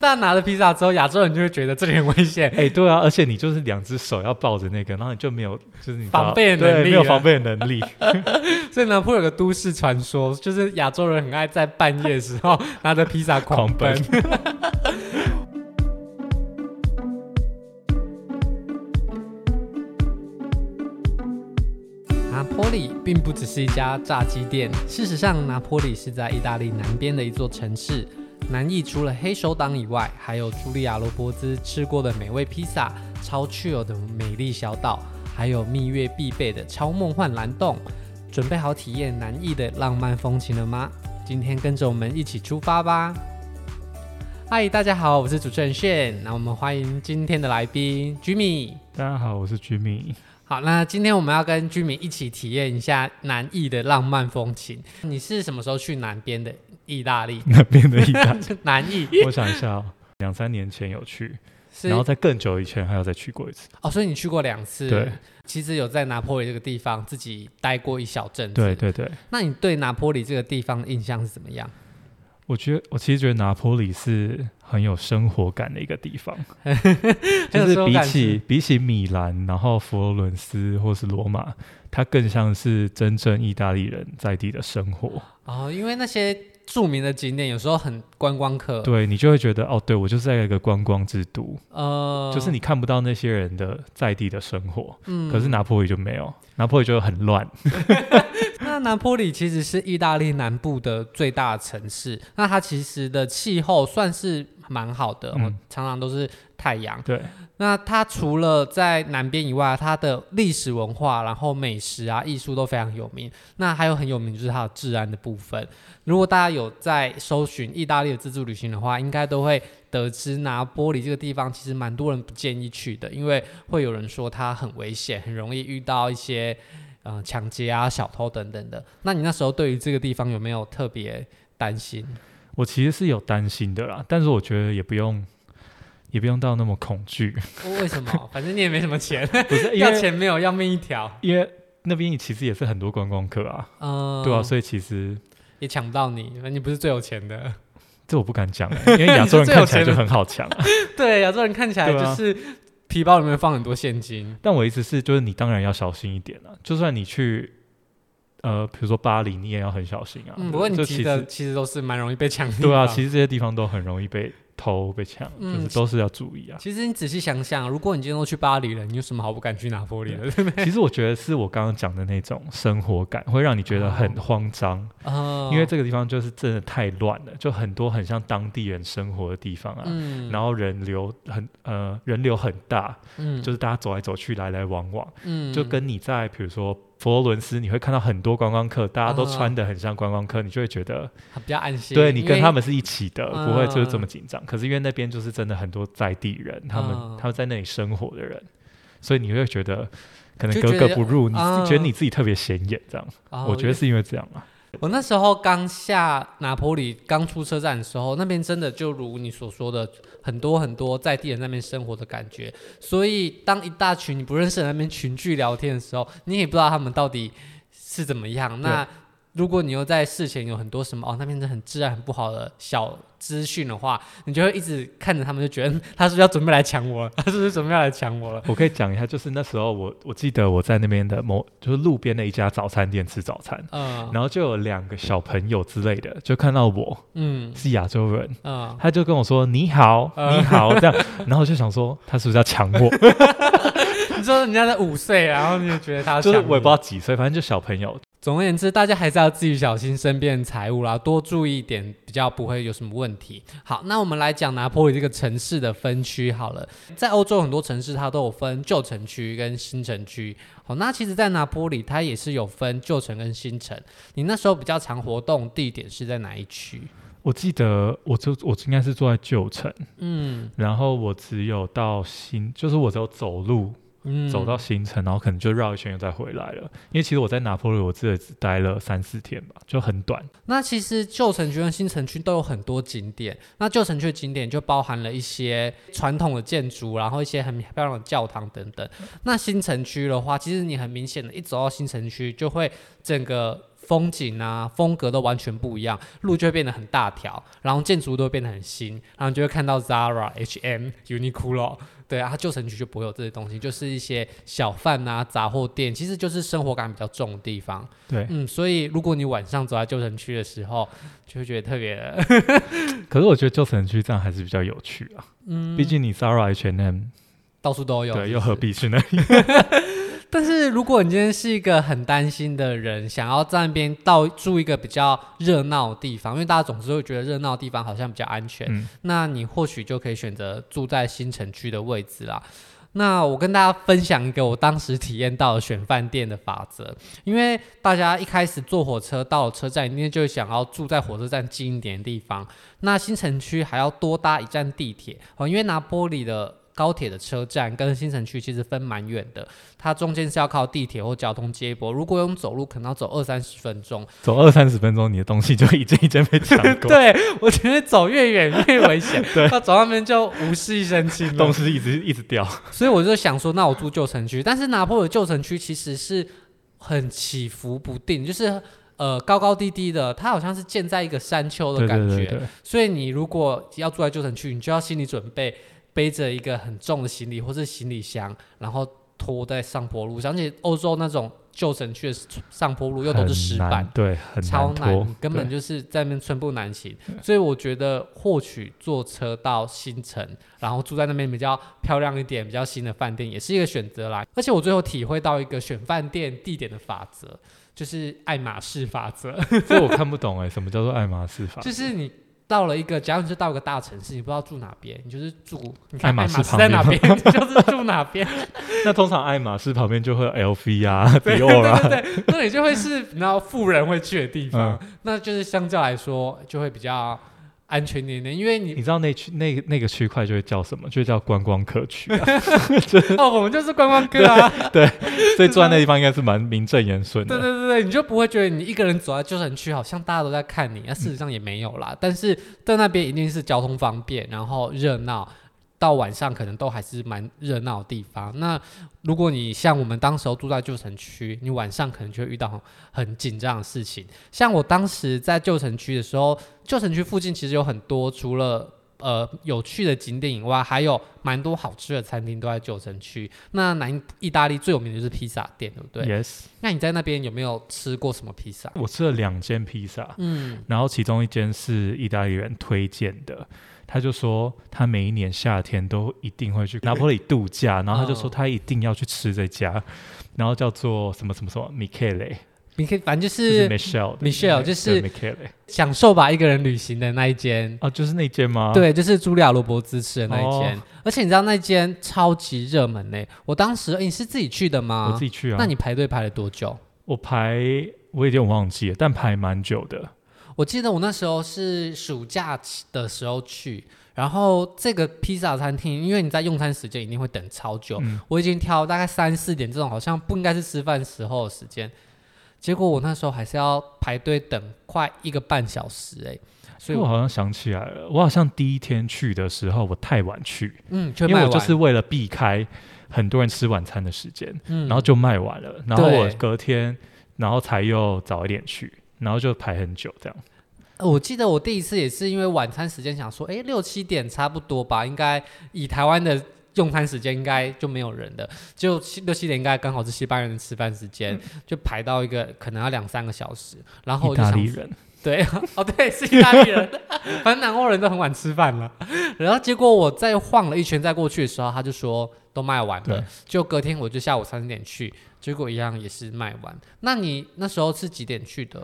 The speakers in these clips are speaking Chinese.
但拿了披萨之后，亚洲人就会觉得这里很危险。哎、欸，对啊，而且你就是两只手要抱着那个，然后你就没有就是你防备能力，没有防备的能力。所以拿坡有个都市传说，就是亚洲人很爱在半夜的时候拿着披萨狂奔。狂奔 拿坡里并不只是一家炸鸡店，事实上，拿坡里是在意大利南边的一座城市。南义除了黑手党以外，还有茱莉亚·罗伯兹吃过的美味披萨、超 chill 的美丽小岛，还有蜜月必备的超梦幻蓝洞。准备好体验南义的浪漫风情了吗？今天跟着我们一起出发吧！嗨，大家好，我是主持人炫。那我们欢迎今天的来宾 Jimmy。大家好，我是 Jimmy。好，那今天我们要跟 Jimmy 一起体验一下南意的浪漫风情。你是什么时候去南边的？意大利 南边的意大利 南意，我想一下、哦，两三年前有去，然后在更久以前还要再去过一次。哦，所以你去过两次？对，其实有在拿坡里这个地方自己待过一小阵子。对对对。那你对拿坡里这个地方的印象是怎么样？我觉得，我其实觉得拿坡里是很有生活感的一个地方，就是比起比起米兰，然后佛罗伦斯或是罗马，它更像是真正意大利人在地的生活。哦，因为那些。著名的景点有时候很观光客，对，你就会觉得哦，对，我就是在一个观光之都，呃，就是你看不到那些人的在地的生活，嗯，可是拿坡里就没有，拿坡里就很乱。那拿坡里其实是意大利南部的最大的城市，那它其实的气候算是蛮好的，嗯，常常都是太阳。对，那它除了在南边以外，它的历史文化、然后美食啊、艺术都非常有名。那还有很有名就是它的治安的部分。如果大家有在搜寻意大利的自助旅行的话，应该都会得知拿坡里这个地方其实蛮多人不建议去的，因为会有人说它很危险，很容易遇到一些呃抢劫啊、小偷等等的。那你那时候对于这个地方有没有特别担心？我其实是有担心的啦，但是我觉得也不用，也不用到那么恐惧。为什么？反正你也没什么钱，不是 要钱没有，要命一条。因为那边其实也是很多观光客啊，嗯，对啊，所以其实也抢不到你，你不是最有钱的。这我不敢讲，因为亚洲人看起来就很好抢。对，亚洲人看起来就是皮包里面放很多现金。但我意思是，就是你当然要小心一点了，就算你去。呃，比如说巴黎，你也要很小心啊。嗯，不过你提的其实都是蛮容易被抢的。对啊，其实这些地方都很容易被偷、被抢，嗯，就是都是要注意啊。其实你仔细想想，如果你今天都去巴黎了，你有什么好不敢去拿破里的？其实我觉得是我刚刚讲的那种生活感，会让你觉得很慌张。哦。因为这个地方就是真的太乱了，就很多很像当地人生活的地方啊。嗯。然后人流很呃人流很大，嗯，就是大家走来走去，来来往往，嗯，就跟你在比如说。佛罗伦斯，你会看到很多观光客，大家都穿得很像观光客，uh. 你就会觉得比较安心。对，你跟他们是一起的，不会就是这么紧张。Uh. 可是因为那边就是真的很多在地人，他们、uh. 他们在那里生活的人，所以你会觉得可能格格不入，你觉得你自己特别显眼，这样。Uh -huh. 我觉得是因为这样啊。我那时候刚下拿坡里，刚出车站的时候，那边真的就如你所说的，很多很多在地人那边生活的感觉。所以当一大群你不认识的那边群聚聊天的时候，你也不知道他们到底是怎么样。那如果你又在事前有很多什么哦，那边是很治安很不好的小资讯的话，你就会一直看着他们，就觉得他是不是要准备来抢我了？他是不是准备要来抢我了？我可以讲一下，就是那时候我我记得我在那边的某就是路边的一家早餐店吃早餐，嗯，然后就有两个小朋友之类的，就看到我，嗯，是亚洲人，嗯，他就跟我说你好，你好，这样，然后我就想说他是不是要抢我？你说人家才五岁，然后你就觉得他就是我也不知道几岁，反正就小朋友。总而言之，大家还是要自己小心身边的财物啦，多注意一点，比较不会有什么问题。好，那我们来讲拿坡里这个城市的分区好了。在欧洲很多城市，它都有分旧城区跟新城区。好，那其实，在拿坡里，它也是有分旧城跟新城。你那时候比较常活动地点是在哪一区？我记得，我就我应该是住在旧城，嗯，然后我只有到新，就是我只有走路。嗯、走到新城，然后可能就绕一圈又再回来了。因为其实我在拿坡里，我这只待了三四天吧，就很短。那其实旧城区跟新城区都有很多景点。那旧城区的景点就包含了一些传统的建筑，然后一些很漂亮的教堂等等。那新城区的话，其实你很明显的一走到新城区，就会整个风景啊风格都完全不一样，路就会变得很大条，然后建筑都会变得很新，然后你就会看到 Zara、H&M、Uniqlo。对啊，它旧城区就不会有这些东西，就是一些小贩啊、杂货店，其实就是生活感比较重的地方。对，嗯，所以如果你晚上走在旧城区的时候，就会觉得特别。可是我觉得旧城区这样还是比较有趣啊。嗯，毕竟你 Zara、H&M 到处都有，对，又何必去那里？但是如果你今天是一个很担心的人，想要在那边到住一个比较热闹的地方，因为大家总是会觉得热闹的地方好像比较安全，嗯、那你或许就可以选择住在新城区的位置啦。那我跟大家分享一个我当时体验到的选饭店的法则，因为大家一开始坐火车到了车站，一定就会想要住在火车站近一点的地方。那新城区还要多搭一站地铁哦，因为拿玻璃的。高铁的车站跟新城区其实分蛮远的，它中间是要靠地铁或交通接驳。如果用走路，可能要走二三十分钟。走二三十分钟，你的东西就一件一件被抢过。对，我觉得走越远越危险。对，他走那边就无事一身轻，东西一直一直掉。所以我就想说，那我住旧城区。但是拿坡里旧城区其实是很起伏不定，就是呃高高低低的，它好像是建在一个山丘的感觉。对对对对。所以你如果要住在旧城区，你就要心理准备。背着一个很重的行李或是行李箱，然后拖在上坡路上，而且欧洲那种旧城区的上坡路又都是石板，对，很难超难，根本就是在那边寸步难行。所以我觉得或许坐车到新城，然后住在那边比较漂亮一点、比较新的饭店，也是一个选择啦。而且我最后体会到一个选饭店地点的法则，就是爱马仕法则。这我看不懂哎、欸，什么叫做爱马仕法则？就是你。到了一个，假如你是到一个大城市，你不知道住哪边，你就是住，你看爱马仕在哪边，你就是住哪边。那通常爱马仕旁边就会有 LV 啊、迪奥啊，对对对，那你就会是你知道富人会去的地方，嗯、那就是相较来说就会比较。安全点点，因为你你知道那区那那个区块就会叫什么？就叫观光客区啊。哦，我们就是观光客啊。对，所以住在那地方应该是蛮名正言顺的。对对对对，你就不会觉得你一个人走在旧城区，好像大家都在看你。那、啊、事实上也没有啦。嗯、但是在那边一定是交通方便，然后热闹。到晚上可能都还是蛮热闹的地方。那如果你像我们当时候住在旧城区，你晚上可能就会遇到很紧张的事情。像我当时在旧城区的时候，旧城区附近其实有很多除了呃有趣的景点以外，还有蛮多好吃的餐厅都在旧城区。那南意大利最有名的就是披萨店，对不对？Yes。那你在那边有没有吃过什么披萨？我吃了两间披萨，嗯，然后其中一间是意大利人推荐的。他就说，他每一年夏天都一定会去拿坡里度假，然后他就说他一定要去吃这家，哦、然后叫做什么什么什么米凯雷，米凯，反正就是 Michelle，Michelle 就是米凯雷，享受吧一个人旅行的那一间哦，就是那间吗？对，就是茱莉亚罗伯兹吃的那一间，哦、而且你知道那间超级热门呢。我当时，欸、你是自己去的吗？我自己去啊。那你排队排了多久？我排我有点忘记了，但排蛮久的。我记得我那时候是暑假的时候去，然后这个披萨餐厅，因为你在用餐时间一定会等超久，嗯、我已经挑大概三四点这种好像不应该是吃饭时候的时间，结果我那时候还是要排队等快一个半小时哎、欸，所以我，我好像想起来了，我好像第一天去的时候我太晚去，嗯，因为我就是为了避开很多人吃晚餐的时间，嗯，然后就卖完了，然后我隔天然后才又早一点去。然后就排很久这样。我记得我第一次也是因为晚餐时间想说，哎，六七点差不多吧，应该以台湾的用餐时间应该就没有人的，就七六七点应该刚好是西班牙人吃饭时间，嗯、就排到一个可能要两三个小时。然后我就想意大利人，对，哦对，是意大利人，反正南欧人都很晚吃饭了。然后结果我再晃了一圈再过去的时候，他就说都卖完了。就隔天我就下午三点去。结果一样也是卖完。那你那时候是几点去的？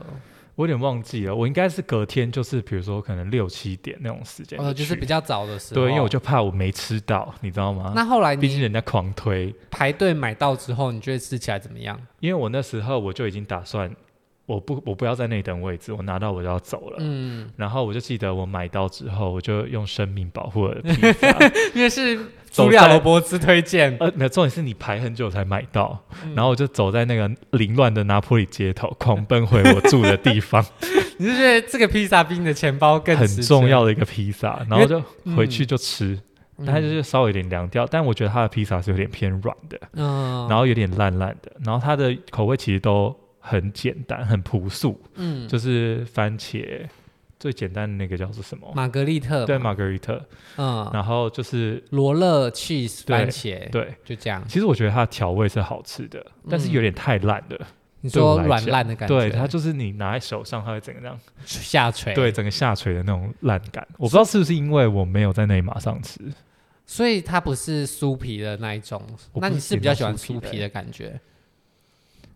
我有点忘记了。我应该是隔天，就是比如说可能六七点那种时间。哦，就是比较早的时候。对，因为我就怕我没吃到，你知道吗？那后来，毕竟人家狂推，排队买到之后，你觉得吃起来怎么样？因为我那时候我就已经打算。我不，我不要在那等位置，我拿到我就要走了。嗯，然后我就记得我买到之后，我就用生命保护了披萨，因为是茱莉亚罗伯兹推荐。呃，没有，重点是你排很久才买到，嗯、然后我就走在那个凌乱的拿坡里街头，狂奔回我住的地方。你是觉得这个披萨比你的钱包更很重要的一个披萨，然后就回去就吃，嗯、但它就是稍微有点凉掉，但我觉得它的披萨是有点偏软的，嗯，然后有点烂烂的，然后它的口味其实都。很简单、很朴素，嗯，就是番茄最简单的那个叫做什么？玛格丽特。对，玛格丽特。嗯，然后就是罗勒 cheese 番茄，对，就这样。其实我觉得它的调味是好吃的，但是有点太烂了。你说软烂的感觉？对，它就是你拿在手上，它会整个这样下垂。对，整个下垂的那种烂感。我不知道是不是因为我没有在那里马上吃，所以它不是酥皮的那一种。那你是比较喜欢酥皮的感觉？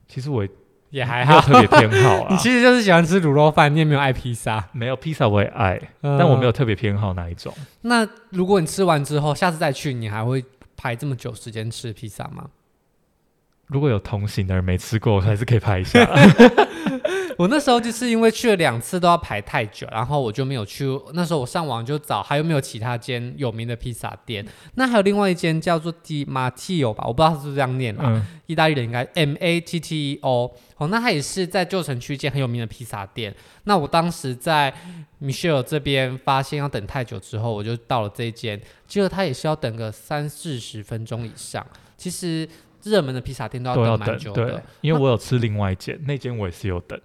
其实我也还好，特别偏好啊。你其实就是喜欢吃卤肉饭，你也没有爱披萨。没有披萨我也爱，但我没有特别偏好哪一种。那如果你吃完之后，下次再去，你还会排这么久时间吃披萨吗？如果有同行的人没吃过，还是可以排一下。我那时候就是因为去了两次都要排太久，然后我就没有去。那时候我上网就找还有没有其他间有名的披萨店。那还有另外一间叫做 Di Matteo 吧，我不知道是不是这样念啦。嗯、意大利人应该 M A T T E O。哦，那它也是在旧城区一间很有名的披萨店。那我当时在 Michelle 这边发现要等太久之后，我就到了这一间，结果它也是要等个三四十分钟以上。其实。热门的披萨店都要等蛮久的，因为我有吃另外一间，那间我也是有等。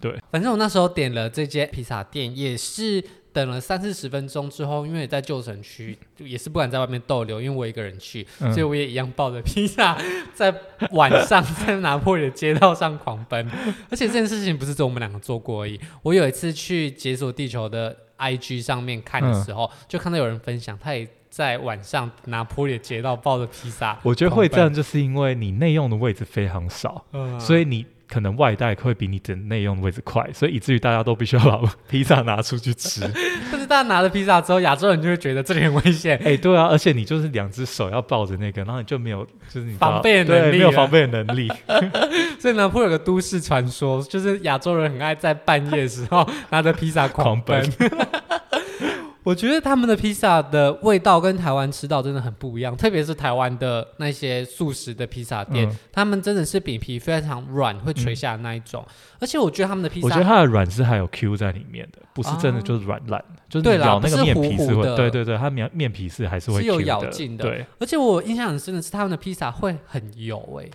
对，反正我那时候点了这间披萨店，也是等了三四十分钟之后，因为在旧城区，也是不敢在外面逗留，因为我一个人去，嗯、所以我也一样抱着披萨，在晚上在拿坡里的街道上狂奔。而且这件事情不是只有我们两个做过而已，我有一次去解锁地球的 IG 上面看的时候，嗯、就看到有人分享，他也。在晚上拿坡里的街道抱着披萨，我觉得会这样，就是因为你内用的位置非常少，嗯、所以你可能外带会比你的内用的位置快，所以以至于大家都必须要把 披萨拿出去吃。但是大家拿了披萨之后，亚洲人就会觉得这里很危险。哎、欸，对啊，而且你就是两只手要抱着那个，然后你就没有就是你防备的能力，没有防备的能力。所以呢，会有个都市传说，就是亚洲人很爱在半夜的时候拿着披萨狂奔。狂奔我觉得他们的披萨的味道跟台湾吃到真的很不一样，特别是台湾的那些素食的披萨店，嗯、他们真的是饼皮非常软，会垂下的那一种。嗯、而且我觉得他们的披萨，我觉得它的软是还有 Q 在里面的，不是真的就是软烂，啊、就是咬那个面皮是会，是糊糊的对对对，它面面皮是还是会，是有咬劲的。对，而且我印象很深的是他们的披萨会很油诶、欸，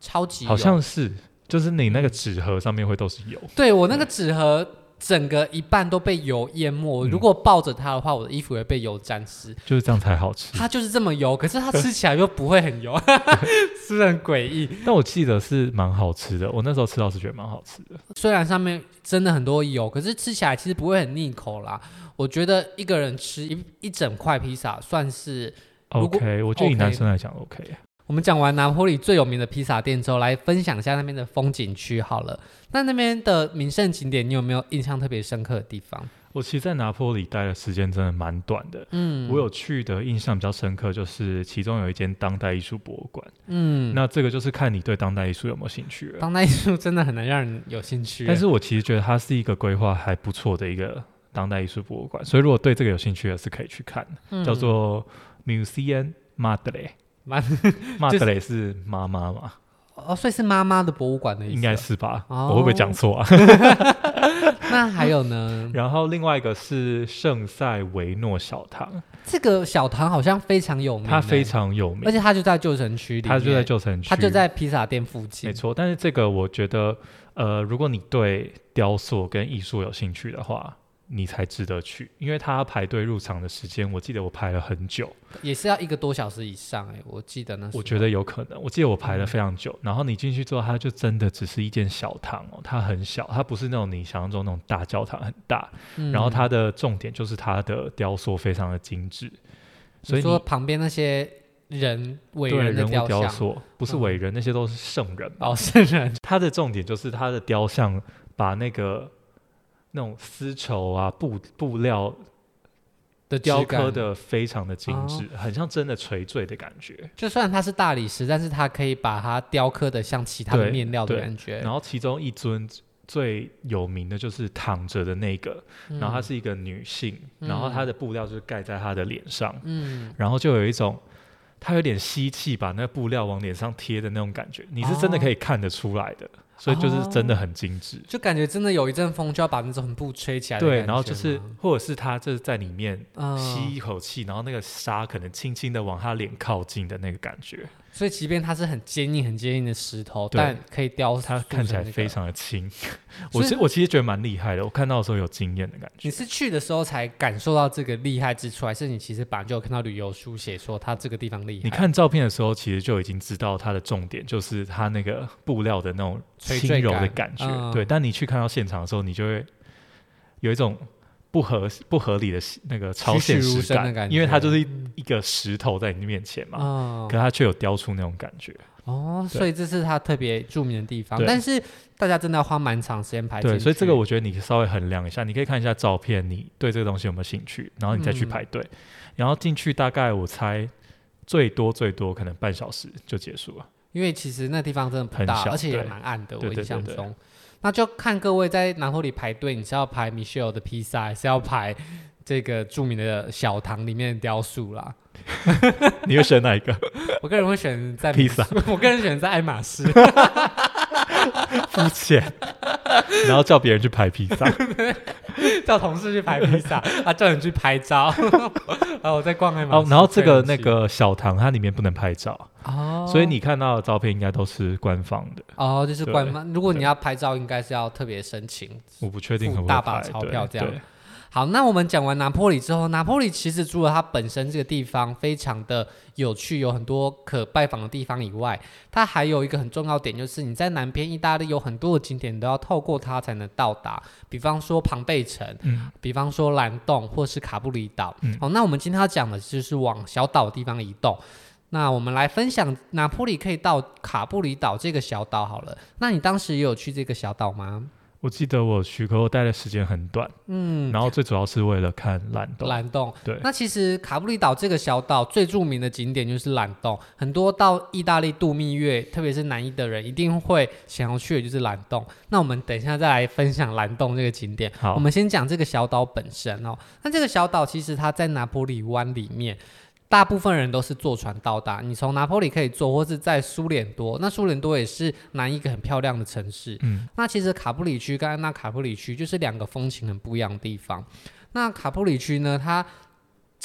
超级油，好像是，就是你那个纸盒上面会都是油。对我那个纸盒。整个一半都被油淹没。如果抱着它的话，我的衣服会被油沾湿。就是这样才好吃。它就是这么油，可是它吃起来又不会很油，是不是很诡异？但我记得是蛮好吃的。我那时候吃到是觉得蛮好吃的。虽然上面真的很多油，可是吃起来其实不会很腻口啦。我觉得一个人吃一一整块披萨算是 OK。我觉得以男生来讲 OK。我们讲完拿坡里最有名的披萨店之后，来分享一下那边的风景区好了。那那边的名胜景点，你有没有印象特别深刻的地方？我其实，在拿坡里待的时间真的蛮短的。嗯，我有去的印象比较深刻，就是其中有一间当代艺术博物馆。嗯，那这个就是看你对当代艺术有没有兴趣了。当代艺术真的很难让人有兴趣，但是我其实觉得它是一个规划还不错的一个当代艺术博物馆，所以如果对这个有兴趣的，是可以去看，嗯、叫做 Museum Madre。妈，妈的嘞是妈妈嘛？哦，所以是妈妈的博物馆的意思，应该是吧？哦、我会不会讲错啊？那还有呢？然后另外一个是圣塞维诺小堂，这个小堂好像非常有名，它非常有名，而且它就在旧城区里，它就在旧城区，它就在披萨店附近，没错。但是这个我觉得，呃，如果你对雕塑跟艺术有兴趣的话。你才值得去，因为他排队入场的时间，我记得我排了很久，也是要一个多小时以上哎，我记得呢。我觉得有可能，我记得我排了非常久。嗯、然后你进去之后，它就真的只是一间小堂哦，它很小，它不是那种你想象中那种大教堂很大。嗯、然后它的重点就是它的雕塑非常的精致，所以说旁边那些人伟人的雕塑不是伟人，嗯、那些都是圣人哦，圣人。它的重点就是它的雕像把那个。那种丝绸啊，布布料的雕刻的非常的精致，哦、很像真的垂坠的感觉。就算它是大理石，但是它可以把它雕刻的像其他的面料的感觉。然后其中一尊最有名的就是躺着的那个，嗯、然后她是一个女性，嗯、然后她的布料就是盖在她的脸上，嗯，然后就有一种她有点吸气把那个布料往脸上贴的那种感觉，你是真的可以看得出来的。哦所以就是真的很精致，就感觉真的有一阵风就要把那种布吹起来。对，然后就是或者是他就是在里面吸一口气，然后那个沙可能轻轻的往他脸靠近的那个感觉。所以，即便它是很坚硬、很坚硬的石头，但可以雕，它看起来非常的轻。我其实我其实觉得蛮厉害的，我看到的时候有惊艳的感觉。你是去的时候才感受到这个厉害之处，还是你其实本来就有看到旅游书写说它这个地方厉害？你看照片的时候，其实就已经知道它的重点就是它那个布料的那种轻柔的感觉。对，但你去看到现场的时候，你就会有一种。不合不合理的那个超现实感，感因为它就是一个石头在你面前嘛，嗯、可它却有雕出那种感觉。哦，所以这是它特别著名的地方。但是大家真的要花蛮长时间排队。对，所以这个我觉得你稍微衡量一下，你可以看一下照片，你对这个东西有没有兴趣，然后你再去排队。嗯、然后进去大概我猜最多最多可能半小时就结束了。因为其实那地方真的很大，小而且也蛮暗的。对我印象中。那就看各位在南湖里排队，你是要排 Michelle 的披萨，还是要排这个著名的小堂里面的雕塑啦？你会选哪一个？我个人会选在披萨，我个人选在爱马仕。肤浅，然后叫别人去拍披萨，叫同事去拍披萨，啊，叫人去拍照，然后我在逛爱马仕。哦，然后这个那个小堂它里面不能拍照哦，所以你看到的照片应该都是官方的哦，就是官方。如果你要拍照，应该是要特别申请，我不确定会不会大把钞票这样。好，那我们讲完拿坡里之后，拿坡里其实除了它本身这个地方非常的有趣，有很多可拜访的地方以外，它还有一个很重要点，就是你在南边意大利有很多的景点都要透过它才能到达，比方说庞贝城，嗯，比方说蓝洞或是卡布里岛。嗯，好，那我们今天要讲的就是往小岛的地方移动。那我们来分享拿坡里可以到卡布里岛这个小岛好了。那你当时也有去这个小岛吗？我记得我去，可我待的时间很短，嗯，然后最主要是为了看蓝洞。蓝洞，对。那其实卡布里岛这个小岛最著名的景点就是蓝洞，很多到意大利度蜜月，特别是南意的人一定会想要去的就是蓝洞。那我们等一下再来分享蓝洞这个景点。好，我们先讲这个小岛本身哦。那这个小岛其实它在拿坡里湾里面。大部分人都是坐船到达，你从拿坡里可以坐，或是在苏联多，那苏联多也是南一个很漂亮的城市。嗯，那其实卡布里区跟安纳卡布里区就是两个风情很不一样的地方。那卡布里区呢，它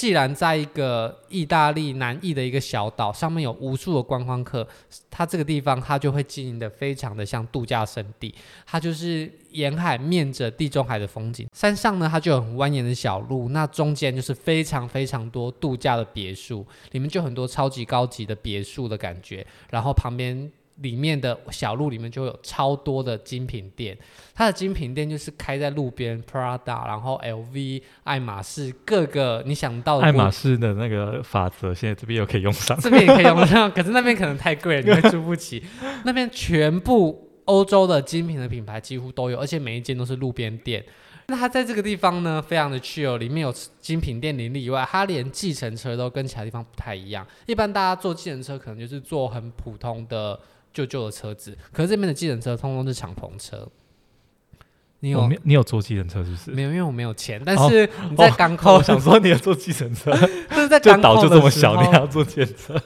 既然在一个意大利南翼的一个小岛上面有无数的观光客，它这个地方它就会经营得非常的像度假胜地。它就是沿海面着地中海的风景，山上呢它就有很蜿蜒的小路，那中间就是非常非常多度假的别墅，里面就很多超级高级的别墅的感觉，然后旁边。里面的小路里面就有超多的精品店，它的精品店就是开在路边，Prada，然后 LV、爱马仕，各个你想到的。爱马仕的那个法则，现在这边又可以用上。这边也可以用上，可是那边可能太贵了，你会租不起。那边全部欧洲的精品的品牌几乎都有，而且每一间都是路边店。那它在这个地方呢，非常的 chill，里面有精品店林立以外，它连计程车都跟其他地方不太一样。一般大家坐计程车可能就是坐很普通的。旧旧的车子，可是这边的计程车通通是敞篷车。你有你有坐计程车是不是？没有，因为我没有钱。但是你在港口，我想说你要坐计程车，就是在港口岛就这么小，你还要坐计程车？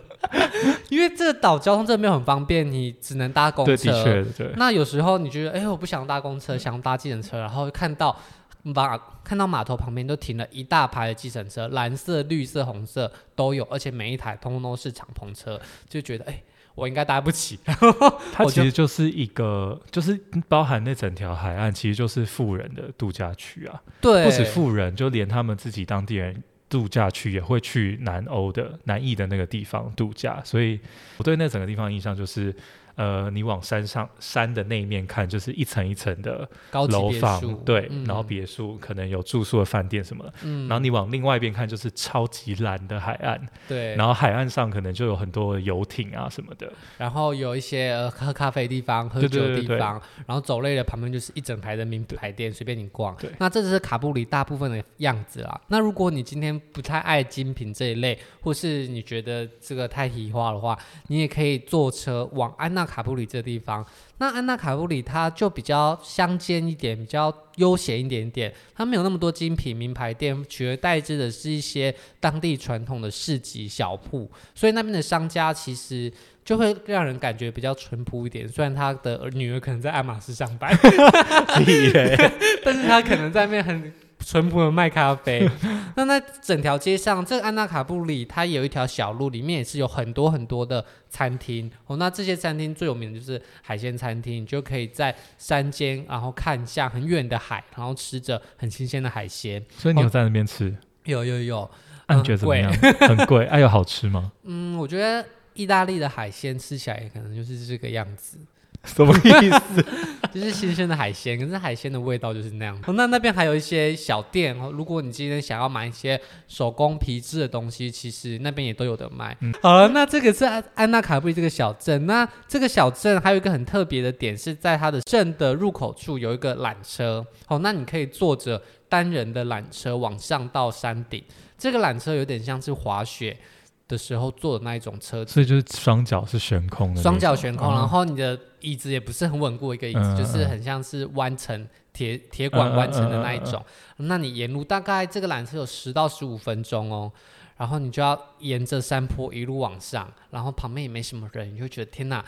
因为这个岛交通真的没有很方便，你只能搭公车。对，的确，对。那有时候你觉得，哎，我不想搭公车，想搭计程车，然后看到码看到码头旁边都停了一大排的计程车，蓝色、绿色、红色都有，而且每一台通通都是敞篷车，就觉得哎。我应该搭不起。它其实就是一个，就是包含那整条海岸，其实就是富人的度假区啊。对，不止富人，就连他们自己当地人度假区也会去南欧的南翼的那个地方度假。所以我对那整个地方印象就是。呃，你往山上山的那一面看，就是一层一层的楼房，对，嗯、然后别墅可能有住宿的饭店什么的。嗯，然后你往另外一边看，就是超级蓝的海岸，对，然后海岸上可能就有很多游艇啊什么的，然后有一些、呃、喝咖啡的地方、喝酒的地方，对对。对对，然后走累了，旁边就是一整排的名牌店，随便你逛。对，那这就是卡布里大部分的样子啦。那如果你今天不太爱精品这一类，或是你觉得这个太体化的话，你也可以坐车往安纳。纳卡布里这地方。那安娜卡布里它就比较乡间一点，比较悠闲一点点，它没有那么多精品名牌店，取而代之的是一些当地传统的市集小铺，所以那边的商家其实就会让人感觉比较淳朴一点。虽然他的女儿可能在爱马仕上班，但是他可能在那边很。淳朴的卖咖啡，那在整条街上，这个安纳卡布里它有一条小路，里面也是有很多很多的餐厅哦。那这些餐厅最有名的就是海鲜餐厅，你就可以在山间，然后看向很远的海，然后吃着很新鲜的海鲜。所以你有在那边吃？哦、有有有。那、啊、你觉得怎么样？贵 很贵？哎、啊，有好吃吗？嗯，我觉得意大利的海鲜吃起来可能就是这个样子。什么意思？就是新鲜的海鲜，可是海鲜的味道就是那样。哦，那那边还有一些小店哦，如果你今天想要买一些手工皮质的东西，其实那边也都有的卖。嗯，好了，那这个是安安纳卡布里这个小镇。那这个小镇还有一个很特别的点，是在它的镇的入口处有一个缆车。哦，那你可以坐着单人的缆车往上到山顶。这个缆车有点像是滑雪的时候坐的那一种车子，所以就是双脚是悬空的，双脚悬空，然后你的椅子也不是很稳固一个椅子，嗯、就是很像是弯成铁铁管弯成的那一种。那你沿路大概这个缆车有十到十五分钟哦，然后你就要沿着山坡一路往上，然后旁边也没什么人，你就觉得天哪，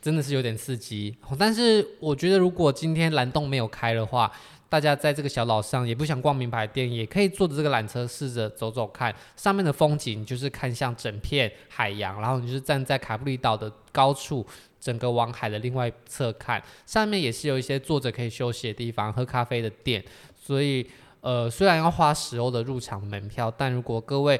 真的是有点刺激。但是我觉得如果今天蓝洞没有开的话，大家在这个小岛上也不想逛名牌店，也可以坐着这个缆车试着走走看上面的风景，就是看向整片海洋，然后你就是站在卡布里岛的高处，整个往海的另外一侧看，上面也是有一些坐着可以休息的地方、喝咖啡的店。所以，呃，虽然要花十欧的入场门票，但如果各位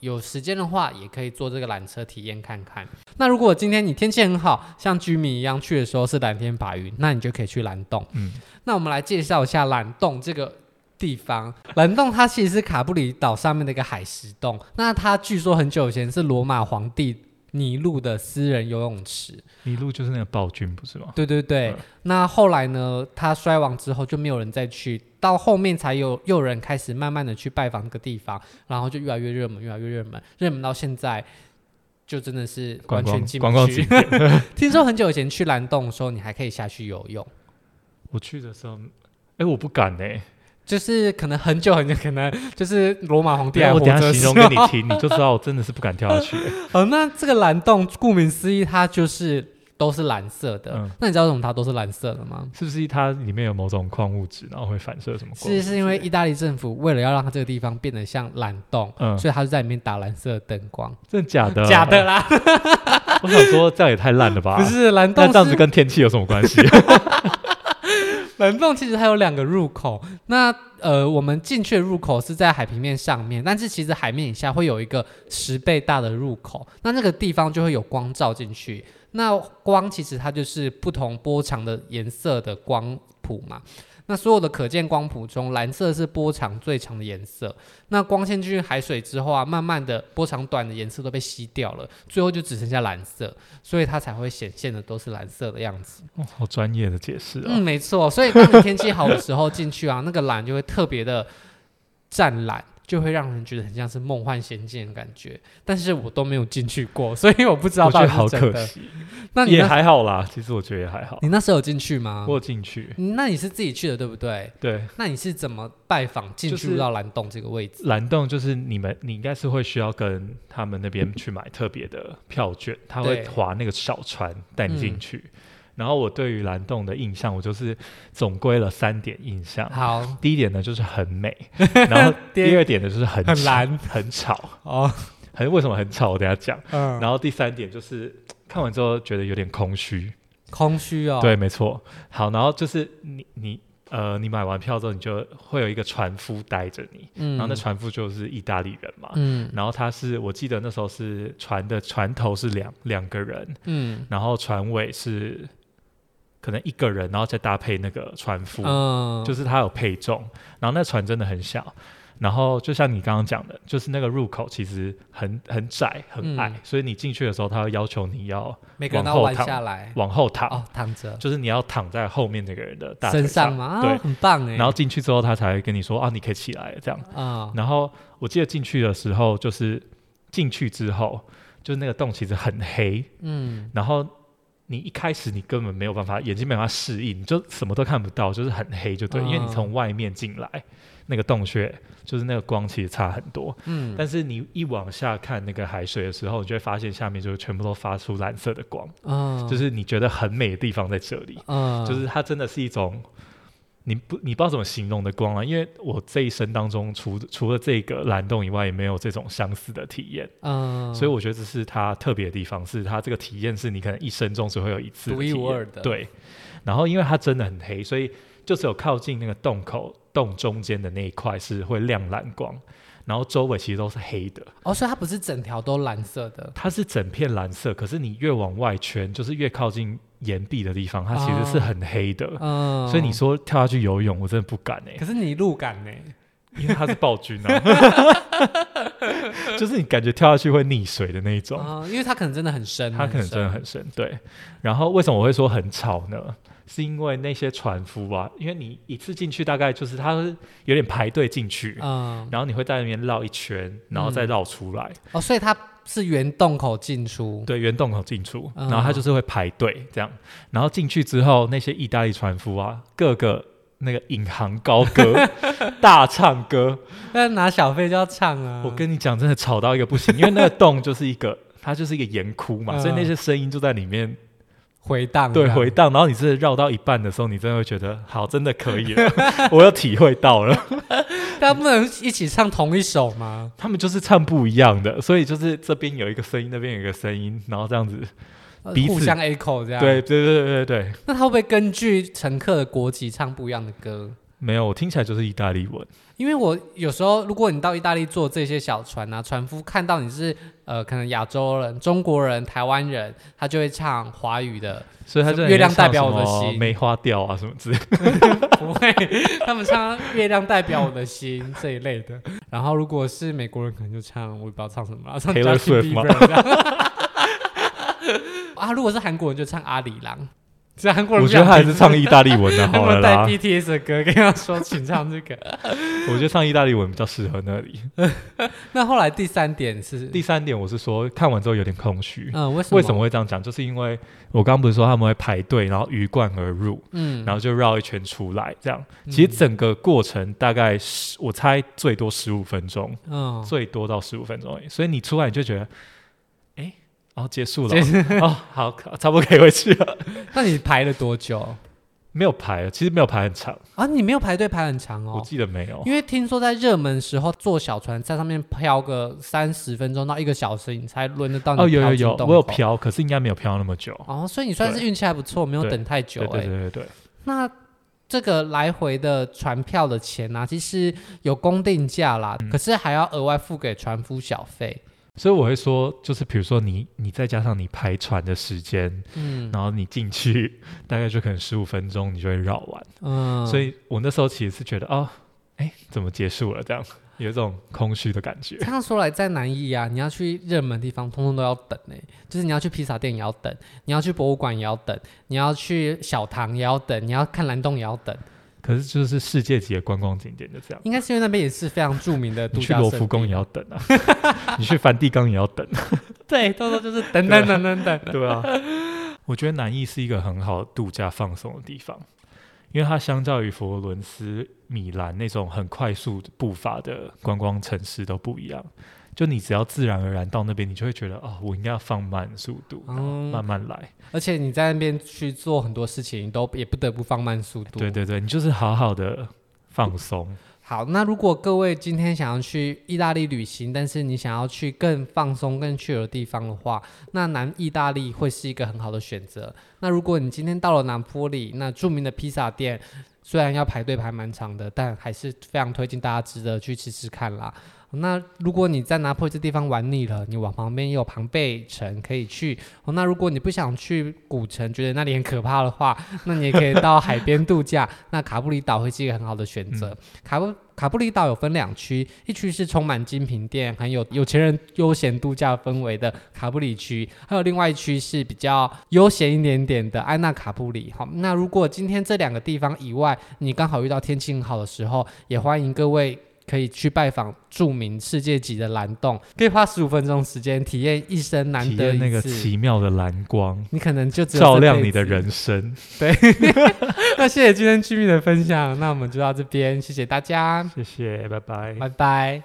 有时间的话，也可以坐这个缆车体验看看。那如果今天你天气很好，像居民一样去的时候是蓝天白云，那你就可以去蓝洞。嗯，那我们来介绍一下蓝洞这个地方。蓝洞它其实是卡布里岛上面的一个海蚀洞。那它据说很久以前是罗马皇帝尼禄的私人游泳池。尼禄就是那个暴君，不是吗？对对对。嗯、那后来呢，他衰亡之后就没有人再去。到后面才有又有人开始慢慢的去拜访这个地方，然后就越来越热门，越来越热门，热门到现在就真的是完全进不去。听说很久以前去蓝洞的时候，你还可以下去游泳。我去的时候，哎，我不敢哎，就是可能很久很久，可能就是罗马皇帝。我等下形容给你听，你就知道我真的是不敢跳下去。好，那这个蓝洞顾名思义，它就是。都是蓝色的，嗯、那你知道为什么它都是蓝色的吗？是不是它里面有某种矿物质，然后会反射什么光？是是因为意大利政府为了要让它这个地方变得像蓝洞，嗯、所以它就在里面打蓝色灯光。真的假的？假的啦！我想说这样也太烂了吧？不是蓝洞，那这样子跟天气有什么关系？门缝其实它有两个入口，那呃，我们进去的入口是在海平面上面，但是其实海面以下会有一个十倍大的入口，那那个地方就会有光照进去。那光其实它就是不同波长的颜色的光谱嘛。那所有的可见光谱中，蓝色是波长最长的颜色。那光线进入海水之后啊，慢慢的波长短的颜色都被吸掉了，最后就只剩下蓝色，所以它才会显现的都是蓝色的样子。哦，好专业的解释啊。嗯，没错。所以当你天气好的时候进去啊，那个蓝就会特别的湛蓝。就会让人觉得很像是梦幻仙境的感觉，但是我都没有进去过，所以我不知道到底是真的。好可惜。那你也还好啦，其实我觉得也还好。你那时候有进去吗？我有进去。那你是自己去的，对不对？对。那你是怎么拜访进去到蓝洞这个位置？蓝洞就是你们，你应该是会需要跟他们那边去买特别的票券，他会划那个小船带你进去。嗯然后我对于蓝洞的印象，我就是总归了三点印象。好，第一点呢就是很美，然后第二点呢就是很很蓝很吵哦，很为什么很吵？我等下讲。嗯，然后第三点就是看完之后觉得有点空虚，空虚哦。对，没错。好，然后就是你你呃，你买完票之后，你就会有一个船夫带着你，嗯，然后那船夫就是意大利人嘛，嗯，然后他是我记得那时候是船的船头是两两个人，嗯，然后船尾是。可能一个人，然后再搭配那个船夫，嗯、就是他有配重，然后那船真的很小，然后就像你刚刚讲的，就是那个入口其实很很窄很矮，嗯、所以你进去的时候，他会要求你要往后躺下来，往后躺，哦、躺着，就是你要躺在后面那个人的大身上嘛，对，哦、很棒哎。然后进去之后，他才会跟你说啊，你可以起来这样。哦、然后我记得进去的时候，就是进去之后，就是那个洞其实很黑，嗯，然后。你一开始你根本没有办法，眼睛没办法适应，你就什么都看不到，就是很黑，就对，嗯、因为你从外面进来，那个洞穴就是那个光其实差很多。嗯，但是你一往下看那个海水的时候，你就会发现下面就全部都发出蓝色的光。嗯，就是你觉得很美的地方在这里。嗯，就是它真的是一种。你不，你不知道怎么形容的光啊，因为我这一生当中，除除了这个蓝洞以外，也没有这种相似的体验。嗯，所以我觉得这是它特别的地方，是它这个体验是你可能一生中只会有一次独一无二的。对，然后因为它真的很黑，所以就只有靠近那个洞口洞中间的那一块是会亮蓝光，然后周围其实都是黑的。哦，所以它不是整条都蓝色的，它是整片蓝色，可是你越往外圈，就是越靠近。岩壁的地方，它其实是很黑的，嗯、所以你说跳下去游泳，我真的不敢哎、欸。可是你路敢呢？因为他是暴君啊，就是你感觉跳下去会溺水的那一种、嗯。因为它可能真的很深，它可能真的很深。对。然后为什么我会说很吵呢？是因为那些船夫啊，因为你一次进去大概就是他有点排队进去，嗯，然后你会在那边绕一圈，然后再绕出来。嗯、哦，所以它。是原洞口进出，对，原洞口进出，嗯、然后他就是会排队这样，然后进去之后，那些意大利船夫啊，各个那个引吭高歌，大唱歌，那拿小费就要唱啊！我跟你讲，真的吵到一个不行，因为那个洞就是一个，它就是一个岩窟嘛，嗯、所以那些声音就在里面回荡，对，回荡。然后你是绕到一半的时候，你真的会觉得，好，真的可以了，我又体会到了。他不能一起唱同一首吗？他们就是唱不一样的，所以就是这边有一个声音，那边有一个声音，然后这样子彼此互相 echo 这样。对对对对对。那他会不会根据乘客的国籍唱不一样的歌？没有，我听起来就是意大利文。因为我有时候，如果你到意大利坐这些小船啊，船夫看到你是呃，可能亚洲人、中国人、台湾人，他就会唱华语的，所以他就月亮代表我的心，梅花调啊什么之类的。不会，他们唱月亮代表我的心这一类的。然后如果是美国人，可能就唱我也不知道唱什么，唱 Justin Bieber 啊，如果是韩国人，就唱阿里郎。是韩国人我觉得他还是唱意大利文的 好了啦。带 BTS 的歌跟他说，请唱这个。我觉得唱意大利文比较适合那里。那后来第三点是？第三点我是说看完之后有点空虚。嗯，为什么？为什么会这样讲？就是因为我刚刚不是说他们会排队，然后鱼贯而入，嗯，然后就绕一圈出来，这样。其实整个过程大概十，我猜最多十五分钟，嗯，最多到十五分钟而已。所以你出来你就觉得。哦，结束了哦，好，差不多可以回去了。那你排了多久？没有排，其实没有排很长啊。你没有排队排很长哦？我记得没有，因为听说在热门时候坐小船在上面漂个三十分钟到一个小时，你才轮得到你。哦，有有有，我有漂，可是应该没有漂那么久。哦，所以你算是运气还不错，没有等太久。对对对对对。那这个来回的船票的钱呢？其实有公定价啦，可是还要额外付给船夫小费。所以我会说，就是比如说你，你再加上你排船的时间，嗯，然后你进去 大概就可能十五分钟，你就会绕完，嗯，所以我那时候其实是觉得，哦，哎，怎么结束了？这样有一种空虚的感觉。这样说来，在南艺啊，你要去热门地方，通通都要等呢。就是你要去披萨店也要等，你要去博物馆也要等，你要去小堂也要等，你要看蓝洞也要等。可是就是世界级的观光景点就这样，应该是因为那边也是非常著名的度假。你去罗浮宫也要等啊，你去梵蒂冈也要等。对，到时候就是等等等等等。对啊，我觉得南义是一个很好度假放松的地方，因为它相较于佛罗伦斯、米兰那种很快速步伐的观光城市都不一样。就你只要自然而然到那边，你就会觉得哦，我应该要放慢速度，嗯，慢慢来。而且你在那边去做很多事情，你都也不得不放慢速度。对对对，你就是好好的放松。好，那如果各位今天想要去意大利旅行，但是你想要去更放松、更去的地方的话，那南意大利会是一个很好的选择。那如果你今天到了南坡里，那著名的披萨店虽然要排队排蛮长的，但还是非常推荐大家值得去吃吃看啦。那如果你在拿坡里这地方玩腻了，你往旁边也有庞贝城可以去。那如果你不想去古城，觉得那里很可怕的话，那你也可以到海边度假。那卡布里岛会是一个很好的选择。嗯、卡布卡布里岛有分两区，一区是充满精品店，很有有钱人悠闲度假氛围的卡布里区，还有另外一区是比较悠闲一点点的安娜卡布里。好，那如果今天这两个地方以外，你刚好遇到天气很好的时候，也欢迎各位。可以去拜访著名世界级的蓝洞，可以花十五分钟时间体验一生难得那个奇妙的蓝光，你可能就只照亮你的人生。对，那谢谢今天 Jimmy 的分享，那我们就到这边，谢谢大家，谢谢，拜拜，拜拜。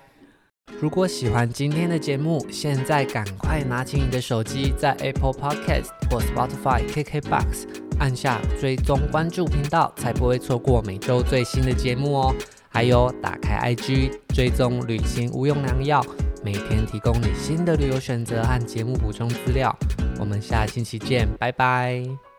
如果喜欢今天的节目，现在赶快拿起你的手机，在 Apple Podcast 或 Spotify、KKBox 按下追踪关注频道，才不会错过每周最新的节目哦。还有，打开 IG 追踪旅行无用良药，每天提供你新的旅游选择和节目补充资料。我们下星期见，拜拜。